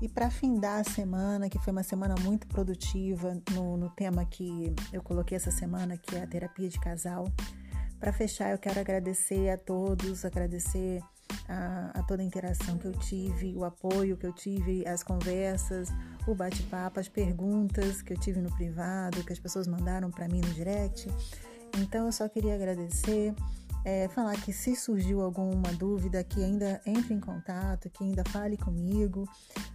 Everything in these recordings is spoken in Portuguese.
E para findar a semana, que foi uma semana muito produtiva no, no tema que eu coloquei essa semana, que é a terapia de casal, para fechar, eu quero agradecer a todos, agradecer a, a, toda a interação que eu tive, o apoio que eu tive, as conversas, o bate-papo, as perguntas que eu tive no privado, que as pessoas mandaram para mim no direct. Então eu só queria agradecer, é, falar que se surgiu alguma dúvida, que ainda entre em contato, que ainda fale comigo,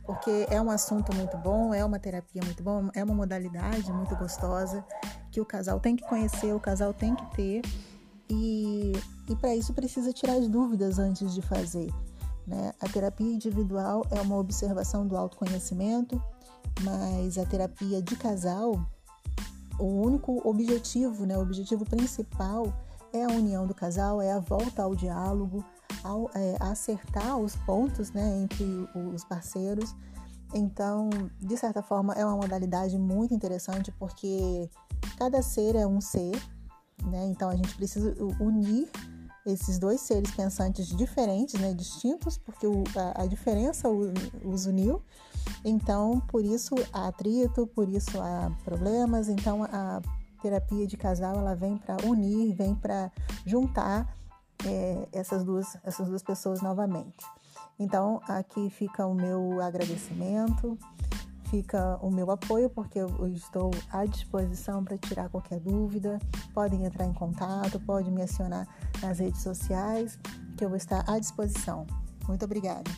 porque é um assunto muito bom, é uma terapia muito bom, é uma modalidade muito gostosa que o casal tem que conhecer, o casal tem que ter. E, e para isso precisa tirar as dúvidas antes de fazer. Né? A terapia individual é uma observação do autoconhecimento, mas a terapia de casal, o único objetivo, né, o objetivo principal é a união do casal, é a volta ao diálogo, ao, é, acertar os pontos né, entre os parceiros. Então, de certa forma, é uma modalidade muito interessante porque cada ser é um ser, né? Então a gente precisa unir esses dois seres pensantes diferentes, né, distintos, porque o, a, a, diferença os uniu. Então, por isso há atrito, por isso há problemas. Então, a terapia de casal ela vem para unir, vem para juntar é, essas, duas, essas duas pessoas novamente. Então, aqui fica o meu agradecimento fica o meu apoio, porque eu estou à disposição para tirar qualquer dúvida. Podem entrar em contato, podem me acionar nas redes sociais, que eu vou estar à disposição. Muito obrigada.